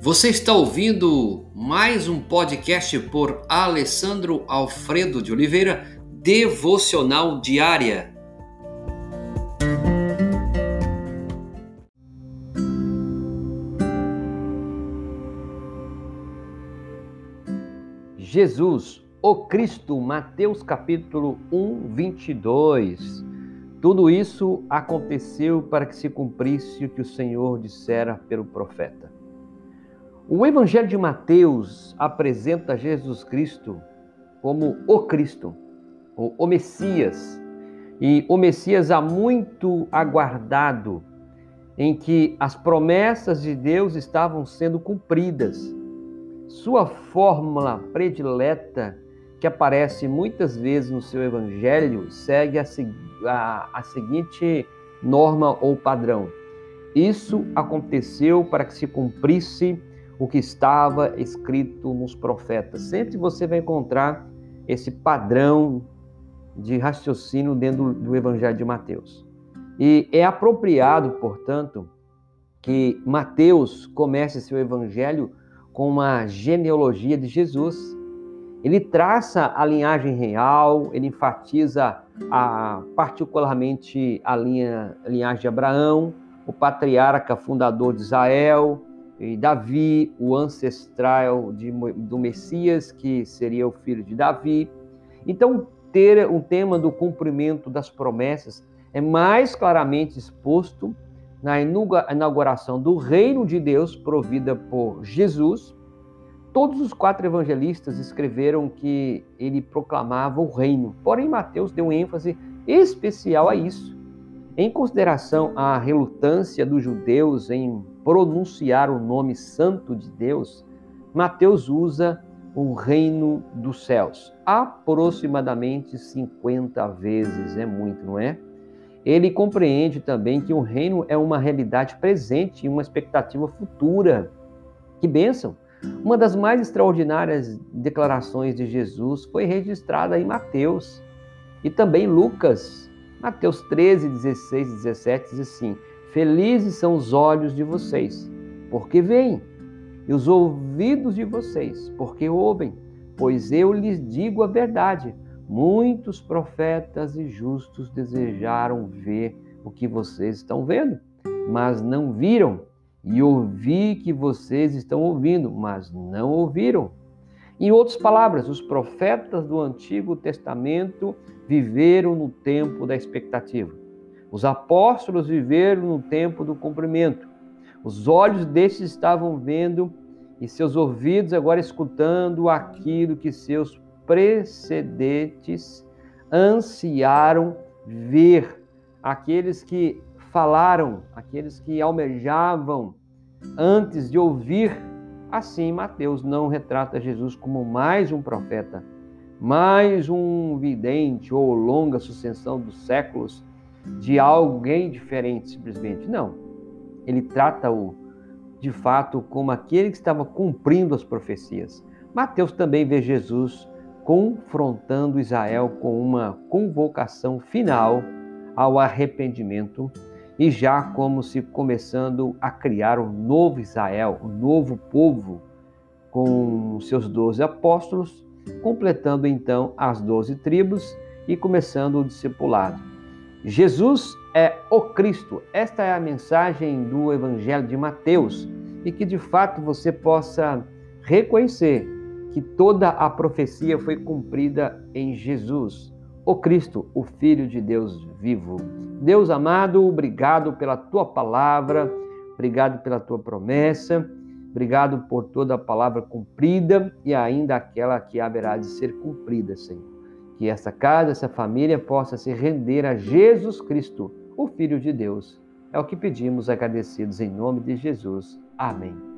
Você está ouvindo mais um podcast por Alessandro Alfredo de Oliveira, Devocional Diária. Jesus, o Cristo, Mateus capítulo 1, 22. Tudo isso aconteceu para que se cumprisse o que o Senhor dissera pelo profeta. O Evangelho de Mateus apresenta Jesus Cristo como o Cristo, o Messias, e o Messias há muito aguardado, em que as promessas de Deus estavam sendo cumpridas. Sua fórmula predileta, que aparece muitas vezes no seu Evangelho, segue a, a, a seguinte norma ou padrão. Isso aconteceu para que se cumprisse o que estava escrito nos profetas. Sempre você vai encontrar esse padrão de raciocínio dentro do Evangelho de Mateus. E é apropriado, portanto, que Mateus comece seu evangelho com uma genealogia de Jesus. Ele traça a linhagem real, ele enfatiza a, particularmente a, linha, a linhagem de Abraão, o patriarca fundador de Israel, e Davi, o ancestral de, do Messias, que seria o filho de Davi. Então, ter um tema do cumprimento das promessas é mais claramente exposto na inauguração do reino de Deus provida por Jesus. Todos os quatro evangelistas escreveram que ele proclamava o reino, porém Mateus deu ênfase especial a isso. Em consideração à relutância dos judeus em pronunciar o nome santo de Deus, Mateus usa o reino dos céus aproximadamente 50 vezes, é muito, não é? Ele compreende também que o reino é uma realidade presente e uma expectativa futura. Que bênção! Uma das mais extraordinárias declarações de Jesus foi registrada em Mateus e também Lucas, Mateus 13, 16 e 17 diz assim: Felizes são os olhos de vocês, porque veem, e os ouvidos de vocês, porque ouvem, pois eu lhes digo a verdade. Muitos profetas e justos desejaram ver o que vocês estão vendo, mas não viram, e ouvi que vocês estão ouvindo, mas não ouviram. Em outras palavras, os profetas do Antigo Testamento viveram no tempo da expectativa. Os apóstolos viveram no tempo do cumprimento. Os olhos destes estavam vendo e seus ouvidos agora escutando aquilo que seus precedentes ansiaram ver. Aqueles que falaram, aqueles que almejavam antes de ouvir Assim, Mateus não retrata Jesus como mais um profeta, mais um vidente ou longa sucessão dos séculos de alguém diferente, simplesmente. Não. Ele trata-o, de fato, como aquele que estava cumprindo as profecias. Mateus também vê Jesus confrontando Israel com uma convocação final ao arrependimento e já como se começando a criar um novo Israel, um novo povo, com seus doze apóstolos, completando então as doze tribos e começando o discipulado. Jesus é o Cristo. Esta é a mensagem do Evangelho de Mateus e que de fato você possa reconhecer que toda a profecia foi cumprida em Jesus o Cristo, o Filho de Deus vivo. Deus amado, obrigado pela tua palavra, obrigado pela tua promessa, obrigado por toda a palavra cumprida e ainda aquela que haverá de ser cumprida, Senhor. Que essa casa, essa família possa se render a Jesus Cristo, o Filho de Deus. É o que pedimos agradecidos em nome de Jesus. Amém.